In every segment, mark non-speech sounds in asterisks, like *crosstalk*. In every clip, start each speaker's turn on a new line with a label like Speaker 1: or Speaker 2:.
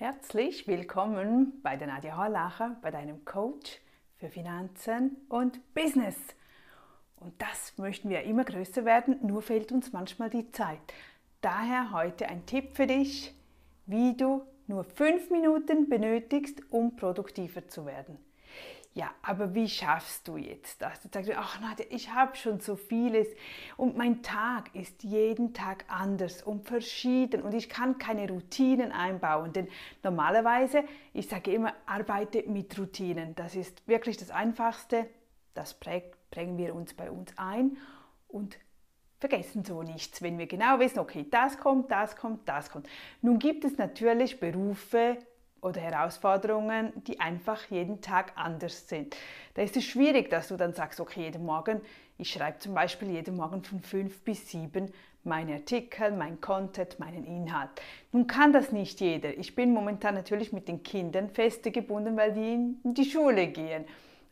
Speaker 1: Herzlich willkommen bei der Nadja Horlacher, bei deinem Coach für Finanzen und Business. Und das möchten wir immer größer werden, nur fehlt uns manchmal die Zeit. Daher heute ein Tipp für dich, wie du nur fünf Minuten benötigst, um produktiver zu werden. Ja, aber wie schaffst du jetzt das? Du sagst, ach Nadja, ich habe schon so vieles und mein Tag ist jeden Tag anders und verschieden und ich kann keine Routinen einbauen, denn normalerweise, ich sage immer, arbeite mit Routinen. Das ist wirklich das Einfachste, das prägen wir uns bei uns ein und vergessen so nichts, wenn wir genau wissen, okay, das kommt, das kommt, das kommt. Nun gibt es natürlich Berufe, oder Herausforderungen, die einfach jeden Tag anders sind. Da ist es schwierig, dass du dann sagst, okay, jeden Morgen, ich schreibe zum Beispiel jeden Morgen von fünf bis sieben meine Artikel, mein Content, meinen Inhalt. Nun kann das nicht jeder. Ich bin momentan natürlich mit den Kindern feste gebunden, weil die in die Schule gehen.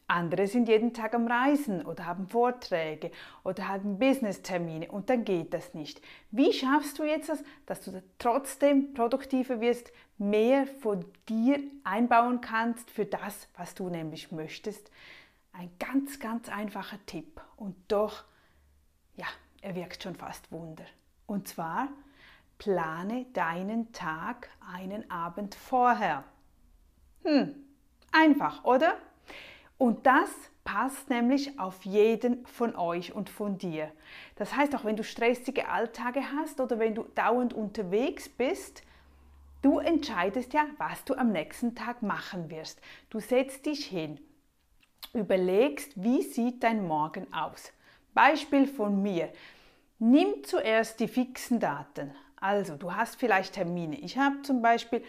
Speaker 1: Andere sind jeden Tag am Reisen oder haben Vorträge oder haben Business-Termine und dann geht das nicht. Wie schaffst du jetzt das, dass du trotzdem produktiver wirst, mehr von dir einbauen kannst für das, was du nämlich möchtest? Ein ganz, ganz einfacher Tipp und doch, ja, er wirkt schon fast Wunder. Und zwar, plane deinen Tag einen Abend vorher. Hm, einfach, oder? Und das passt nämlich auf jeden von euch und von dir. Das heißt, auch wenn du stressige Alltage hast oder wenn du dauernd unterwegs bist, du entscheidest ja, was du am nächsten Tag machen wirst. Du setzt dich hin, überlegst, wie sieht dein Morgen aus. Beispiel von mir. Nimm zuerst die fixen Daten. Also, du hast vielleicht Termine. Ich habe zum Beispiel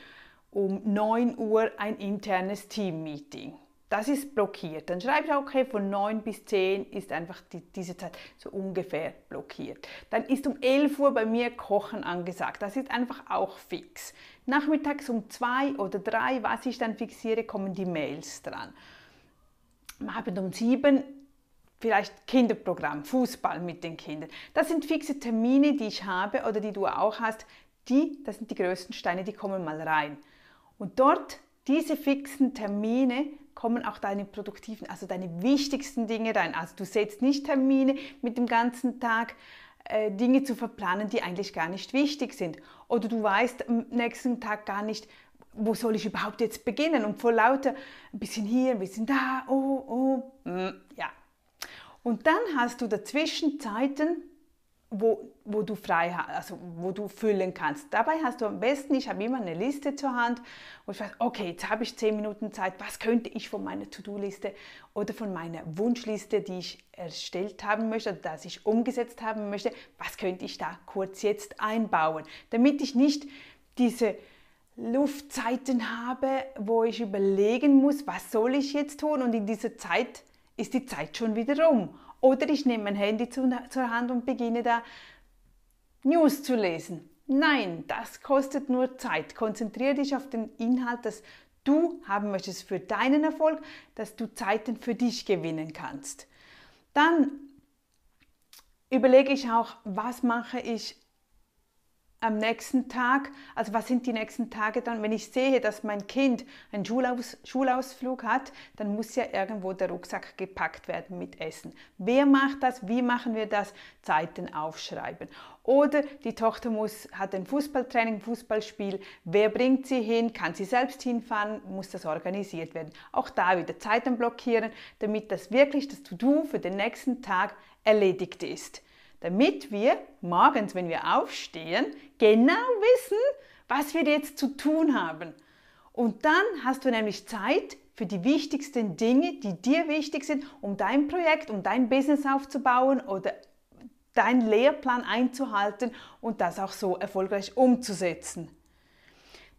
Speaker 1: um 9 Uhr ein internes Team-Meeting das ist blockiert. Dann schreibe ich, okay, von 9 bis 10 ist einfach die, diese Zeit so ungefähr blockiert. Dann ist um 11 Uhr bei mir Kochen angesagt. Das ist einfach auch fix. Nachmittags um 2 oder 3, was ich dann fixiere, kommen die Mails dran. Am Abend um 7 vielleicht Kinderprogramm, Fußball mit den Kindern. Das sind fixe Termine, die ich habe oder die du auch hast. Die, das sind die größten Steine, die kommen mal rein. Und dort, diese fixen Termine, kommen auch deine produktiven, also deine wichtigsten Dinge rein. Also du setzt nicht Termine mit dem ganzen Tag, äh, Dinge zu verplanen, die eigentlich gar nicht wichtig sind. Oder du weißt am nächsten Tag gar nicht, wo soll ich überhaupt jetzt beginnen? Und vor lauter ein bisschen hier, ein bisschen da, oh, oh, mm, ja. Und dann hast du dazwischen Zeiten, wo, wo du frei also wo du füllen kannst. Dabei hast du am besten, ich habe immer eine Liste zur Hand, wo ich weiß, okay, jetzt habe ich zehn Minuten Zeit, was könnte ich von meiner To-Do-Liste oder von meiner Wunschliste, die ich erstellt haben möchte, oder das ich umgesetzt haben möchte, was könnte ich da kurz jetzt einbauen, damit ich nicht diese Luftzeiten habe, wo ich überlegen muss, was soll ich jetzt tun? Und in dieser Zeit ist die Zeit schon wieder rum oder ich nehme mein Handy zur Hand und beginne da News zu lesen. Nein, das kostet nur Zeit. Konzentriere dich auf den Inhalt, das du haben möchtest für deinen Erfolg, dass du Zeiten für dich gewinnen kannst. Dann überlege ich auch, was mache ich am nächsten Tag, also was sind die nächsten Tage dann, wenn ich sehe, dass mein Kind einen Schulaus, Schulausflug hat, dann muss ja irgendwo der Rucksack gepackt werden mit Essen. Wer macht das? Wie machen wir das? Zeiten aufschreiben. Oder die Tochter muss, hat ein Fußballtraining, Fußballspiel. Wer bringt sie hin? Kann sie selbst hinfahren? Muss das organisiert werden? Auch da wieder Zeiten blockieren, damit das wirklich das To-Do für den nächsten Tag erledigt ist damit wir morgens, wenn wir aufstehen, genau wissen, was wir jetzt zu tun haben. Und dann hast du nämlich Zeit für die wichtigsten Dinge, die dir wichtig sind, um dein Projekt, um dein Business aufzubauen oder deinen Lehrplan einzuhalten und das auch so erfolgreich umzusetzen.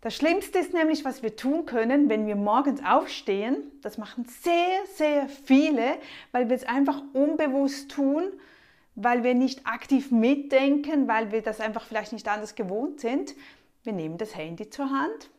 Speaker 1: Das Schlimmste ist nämlich, was wir tun können, wenn wir morgens aufstehen. Das machen sehr, sehr viele, weil wir es einfach unbewusst tun weil wir nicht aktiv mitdenken, weil wir das einfach vielleicht nicht anders gewohnt sind. Wir nehmen das Handy zur Hand,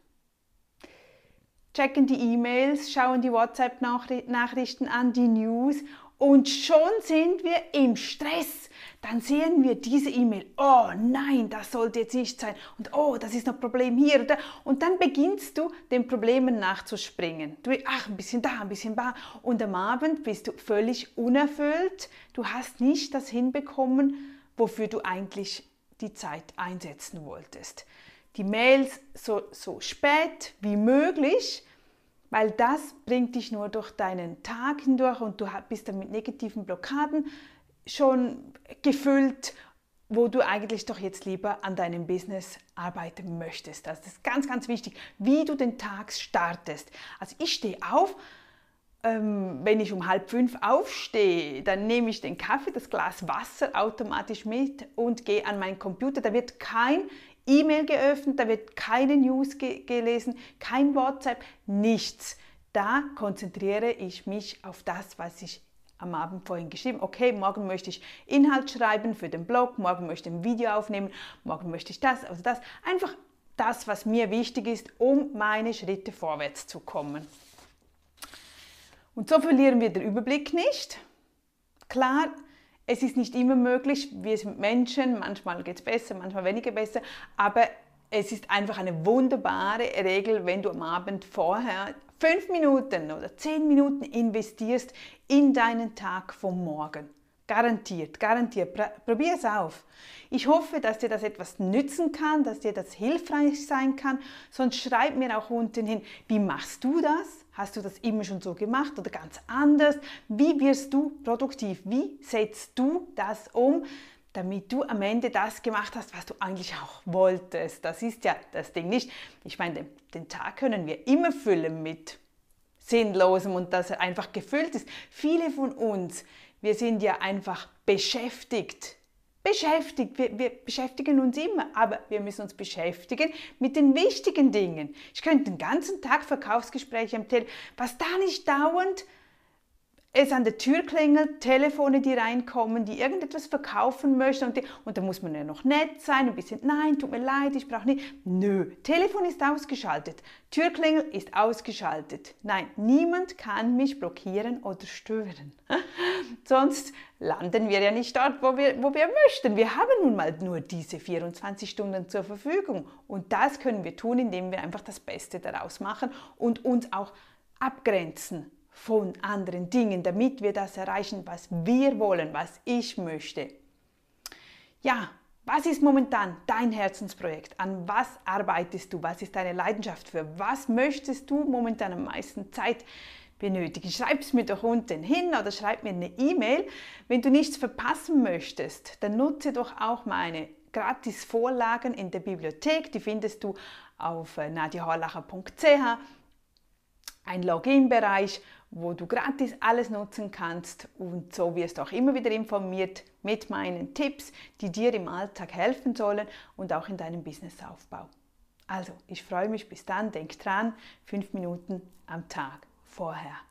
Speaker 1: checken die E-Mails, schauen die WhatsApp-Nachrichten an, die News und schon sind wir im Stress. Dann sehen wir diese E-Mail. Oh nein, das sollte jetzt nicht sein. Und oh, das ist noch ein Problem hier. Oder? Und dann beginnst du den Problemen nachzuspringen. Du, ach, ein bisschen da, ein bisschen da. Und am Abend bist du völlig unerfüllt. Du hast nicht das hinbekommen, wofür du eigentlich die Zeit einsetzen wolltest. Die Mails so, so spät wie möglich weil das bringt dich nur durch deinen Tag hindurch und du bist dann mit negativen Blockaden schon gefüllt, wo du eigentlich doch jetzt lieber an deinem Business arbeiten möchtest. Also das ist ganz, ganz wichtig, wie du den Tag startest. Also ich stehe auf, ähm, wenn ich um halb fünf aufstehe, dann nehme ich den Kaffee, das Glas Wasser automatisch mit und gehe an meinen Computer. Da wird kein E-Mail geöffnet, da wird keine News ge gelesen, kein WhatsApp, nichts. Da konzentriere ich mich auf das, was ich am Abend vorhin geschrieben. Okay, morgen möchte ich Inhalt schreiben für den Blog, morgen möchte ich ein Video aufnehmen, morgen möchte ich das, also das. Einfach das, was mir wichtig ist, um meine Schritte vorwärts zu kommen. Und so verlieren wir den Überblick nicht. Klar, es ist nicht immer möglich, wir sind Menschen, manchmal geht es besser, manchmal weniger besser, aber es ist einfach eine wunderbare Regel, wenn du am Abend vorher fünf Minuten oder zehn Minuten investierst in deinen Tag vom Morgen. Garantiert, garantiert. Probier es auf. Ich hoffe, dass dir das etwas nützen kann, dass dir das hilfreich sein kann. Sonst schreib mir auch unten hin, wie machst du das? Hast du das immer schon so gemacht oder ganz anders? Wie wirst du produktiv? Wie setzt du das um, damit du am Ende das gemacht hast, was du eigentlich auch wolltest? Das ist ja das Ding nicht. Ich meine, den, Tag können wir immer füllen mit Sinnlosem und dass er einfach gefüllt ist. Viele von uns, wir sind ja einfach beschäftigt. Beschäftigt, wir, wir, beschäftigen uns immer, aber wir müssen uns beschäftigen mit den wichtigen Dingen. Ich könnte den ganzen Tag Verkaufsgespräche am Telefon, was da nicht dauernd es an der Tür klingelt, Telefone, die reinkommen, die irgendetwas verkaufen möchten und, die, und da muss man ja noch nett sein, ein bisschen, nein, tut mir leid, ich brauche nicht. Nö, Telefon ist ausgeschaltet, Türklingel ist ausgeschaltet. Nein, niemand kann mich blockieren oder stören. *laughs* Sonst landen wir ja nicht dort, wo wir, wo wir möchten. Wir haben nun mal nur diese 24 Stunden zur Verfügung und das können wir tun, indem wir einfach das Beste daraus machen und uns auch abgrenzen von anderen Dingen, damit wir das erreichen, was wir wollen, was ich möchte. Ja, was ist momentan dein Herzensprojekt? An was arbeitest du? Was ist deine Leidenschaft? Für was möchtest du momentan am meisten Zeit benötigen? Schreib es mir doch unten hin oder schreib mir eine E-Mail. Wenn du nichts verpassen möchtest, dann nutze doch auch meine gratis Vorlagen in der Bibliothek. Die findest du auf äh, nadiahorlacher.ch. Ein Login-Bereich wo du gratis alles nutzen kannst und so wirst du auch immer wieder informiert mit meinen Tipps, die dir im Alltag helfen sollen und auch in deinem Businessaufbau. Also, ich freue mich bis dann, denk dran, fünf Minuten am Tag vorher.